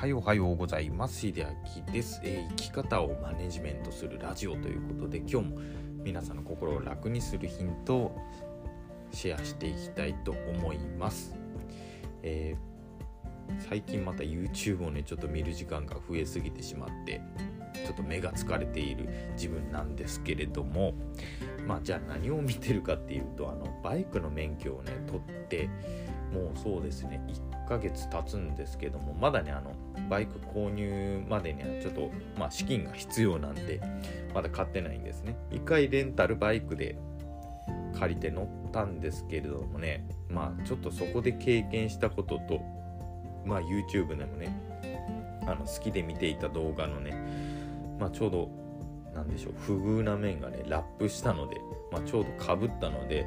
はようおはようございます。秀明です、えー、生き方をマネジメントするラジオということで今日も皆さんの心を楽にするヒントをシェアしていきたいと思います、えー、最近また YouTube をねちょっと見る時間が増えすぎてしまってちょっと目が疲れている自分なんですけれどもまあじゃあ何を見てるかっていうとあのバイクの免許をね取ってもうそうですね。1ヶ月経つんですけどもまだねあのバイク購入までにはちょっとまあ資金が必要なんでまだ買ってないんですね。1回レンタルバイクで借りて乗ったんですけれどもねまあちょっとそこで経験したこととまあ YouTube でもねあの好きで見ていた動画のねまあちょうどなんでしょう不遇な面がねラップしたので、まあ、ちょうどかぶったので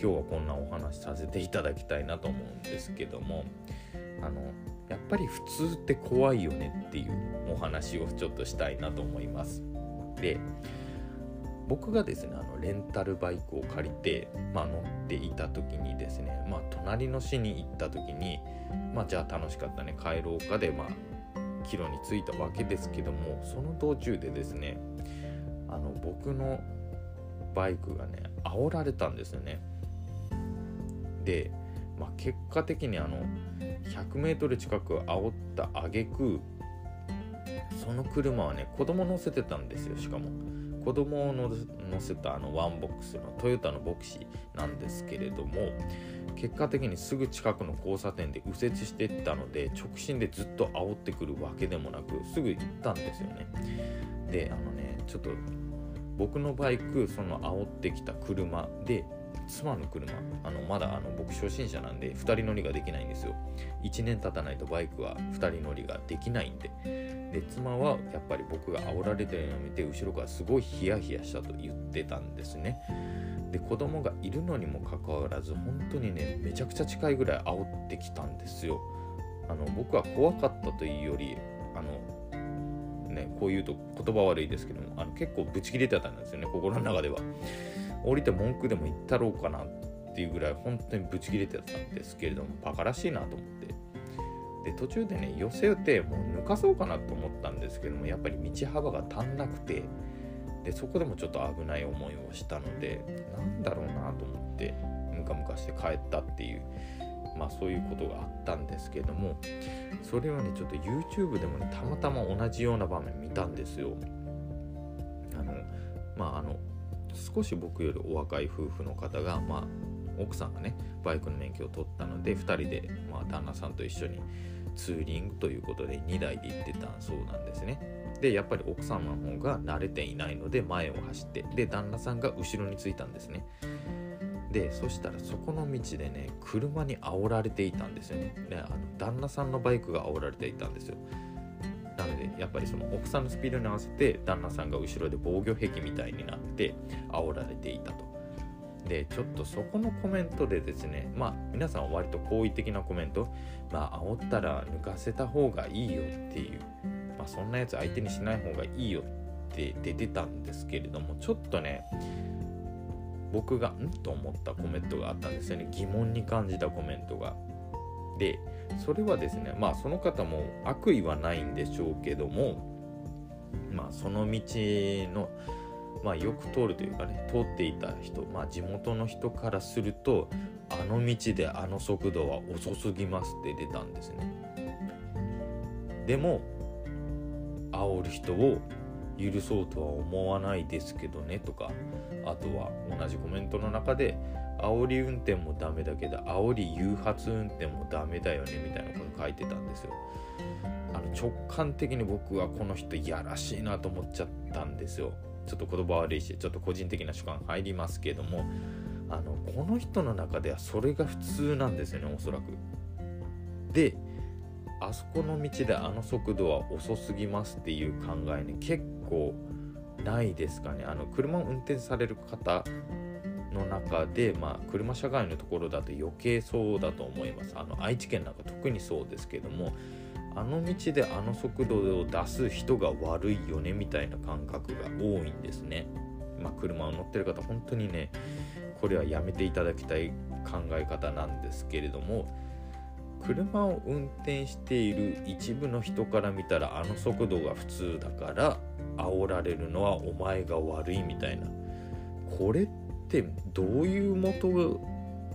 今日はこんなお話させていただきたいなと思うんですけどもあのやっぱり普通って怖いよねっていうお話をちょっとしたいなと思います。で僕がですねあのレンタルバイクを借りて、まあ、乗っていた時にですね、まあ、隣の市に行った時に、まあ、じゃあ楽しかったね帰ろうかで、まあ、帰路に着いたわけですけどもその道中でですねあの僕のバイクがね煽られたんですよね。で、まあ、結果的にあの 100m 近く煽った挙句その車はね子供乗せてたんですよしかも。子供を乗せたあのワンボックスのトヨタのヴォクシーなんですけれども結果的にすぐ近くの交差点で右折していったので直進でずっと煽ってくるわけでもなくすぐ行ったんですよね。であのねちょっと僕のバイクその煽ってきた車で妻の車あのまだあの僕初心者なんで2人乗りができないんですよ。1年経たないとバイクは2人乗りができないんで。で妻はやっぱり僕が煽られてるのを見て後ろからすごいヒヤヒヤしたと言ってたんですね。で子供がいるのにもかかわらず本当にねめちゃくちゃ近いぐらい煽ってきたんですよ。あの僕は怖かったというよりあのねこう言うと言葉悪いですけどもあの結構ブチ切れてたんですよね心の中では。降りて文句でも言ったろうかなっていうぐらい本当にブチ切れてたんですけれどもバカらしいなと思って。で途中でね寄せてもう抜かそうかなと思ったんですけどもやっぱり道幅が足んなくてでそこでもちょっと危ない思いをしたのでなんだろうなと思ってムカムカして帰ったっていうまあそういうことがあったんですけどもそれはねちょっと YouTube でもねたまたま同じような場面見たんですよ。あのまああの少し僕よりお若い夫婦の方が、まあ、奥さんがねバイクの免許を取ったので2人で、まあ、旦那さんと一緒にツーリングということで2台で行ってたそうなんですね。でやっぱり奥様の方が慣れていないので前を走ってで旦那さんが後ろについたんですね。でそしたらそこの道でね車に煽られていたんですよね。であの旦那さんのバイクが煽られていたんですよ。なのでやっぱりその奥さんのスピードに合わせて旦那さんが後ろで防御壁みたいになって煽られていたと。でちょっとそこのコメントでですねまあ皆さんは割と好意的なコメントまあ煽ったら抜かせた方がいいよっていうまあそんなやつ相手にしない方がいいよって出てたんですけれどもちょっとね僕がん？と思ったコメントがあったんですよね。疑問に感じたコメントが。でそれはですねまあその方も悪意はないんでしょうけどもまあその道のまあよく通るというかね通っていた人まあ地元の人からするとあの道であの速度は遅すぎますって出たんですね。でも煽る人を許そうとは思わないですけどねとかあとは同じコメントの中で煽り運転もダメだけど煽り誘発運転もダメだよねみたいなこと書いてたんですよ。あの直感的に僕はこの人いやらしいなと思っちゃったんですよ。ちょっと言葉悪いしちょっと個人的な主観入りますけどもあのこの人の中ではそれが普通なんですよねおそらく。であそこの道であの速度は遅すぎますっていう考えね結構ないですかね。あの車を運転される方の中で、まあ、車社会のところだと余計そうだと思います。あの愛知県なんか特にそうですけども、あの道であの速度を出す人が悪いよねみたいな感覚が多いんですね。まあ、車を乗ってる方、本当にね、これはやめていただきたい考え方なんですけれども、車を運転している一部の人から見たらあの速度が普通だから煽られるのはお前が悪いみたいなこれってどういう元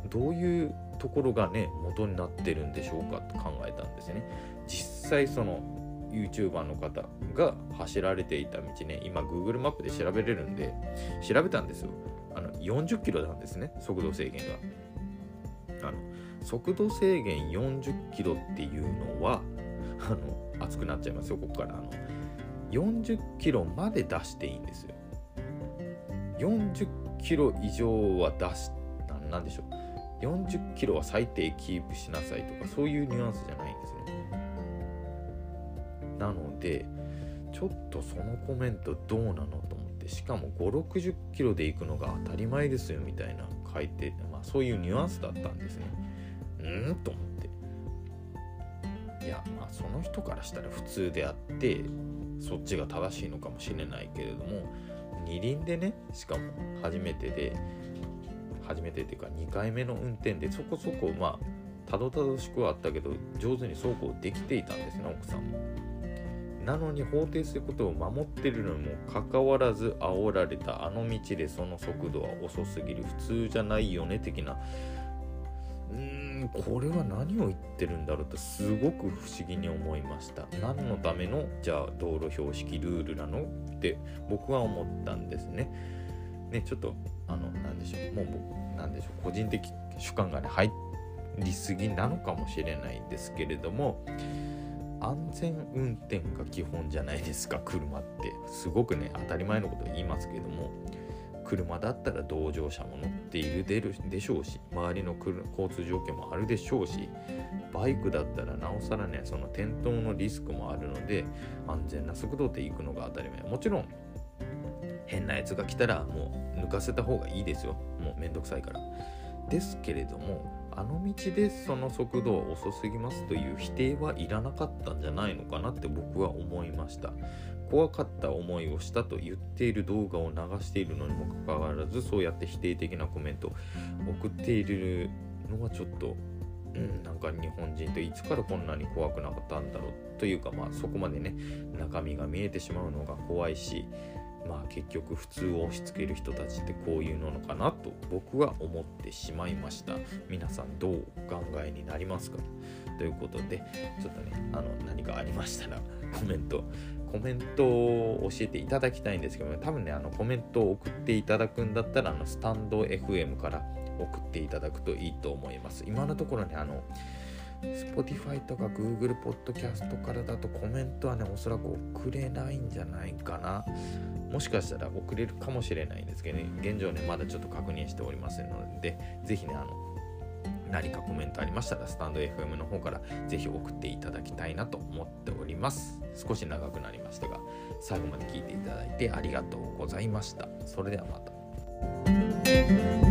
どういうところがね元になってるんでしょうかって考えたんですね。実際その YouTuber の方が走られていた道ね今 Google マップで調べれるんで調べたんですよ。あの40キロなんですね速度制限が。あの速度制限40キロっていうのはあの熱くなっちゃいますよここから。あの40キロまで出していいんですよ。40キロ以上は出しなんでしょう。40キロは最低キープしなさいとかそういうニュアンスじゃないんですね。なのでちょっとそのコメントどうなのと思ってしかも560キロで行くのが当たり前ですよみたいな書いて、まあ、そういうニュアンスだったんですね。うん？と思って。いやまあその人からしたら普通であってそっちが正しいのかもしれないけれども二輪でねしかも初めてで初めてっていうか2回目の運転でそこそこまあたどたどしくはあったけど上手に走行できていたんですね奥さんも。なのに法定することを守ってるのにもかかわらず煽られたあの道でその速度は遅すぎる普通じゃないよね的なうーこれは何を言ってるんだろうとすごく不思議に思いました。何のためのじゃあ道路標識ルールなのって僕は思ったんですね。ねちょっとあの何でしょう。もう僕なんでしょう。個人的主観がね入りすぎなのかもしれないんですけれども安全運転が基本じゃないですか車って。すごくね当たり前のこと言いますけども。車だったら同乗者も乗っているでしょうし周りの交通条件もあるでしょうしバイクだったらなおさらねその転倒のリスクもあるので安全な速度で行くのが当たり前。もちろん変なやつが来たらもう抜かせた方がいいですよ。もうめんどくさいから。ですけれどもあの道でその速度は遅すぎますという否定はいらなかったんじゃないのかなって僕は思いました。怖かった思いをしたと言っている動画を流しているのにもかかわらずそうやって否定的なコメント。を送っているのはちょっとうん、なんか日本人といつからこんなに怖くなかったんだろうというかまあそこまでね中身が見えてしまうのが怖いしまあ結局普通を押し付ける人たちってこういうのかなと僕は思ってしまいました。皆さんどうお考えになりますか？ということでちょっとねあの何かありましたらコメントコメントを教えていただきたいんですけど、ね、多分ねあのコメントを送っていただくんだったらあのスタンド FM から送っていただくといいと思います。今のところねあの Spotify とか Google Podcast からだとコメントはねおそらく送れないんじゃないかなもしかしたら送れるかもしれないんですけどね、現状ね、まだちょっと確認しておりませんので、ぜひね、あの、何かコメントありましたら、スタンド FM の方からぜひ送っていただきたいなと思っております。少し長くなりましたが、最後まで聞いていただいてありがとうございました。それではまた。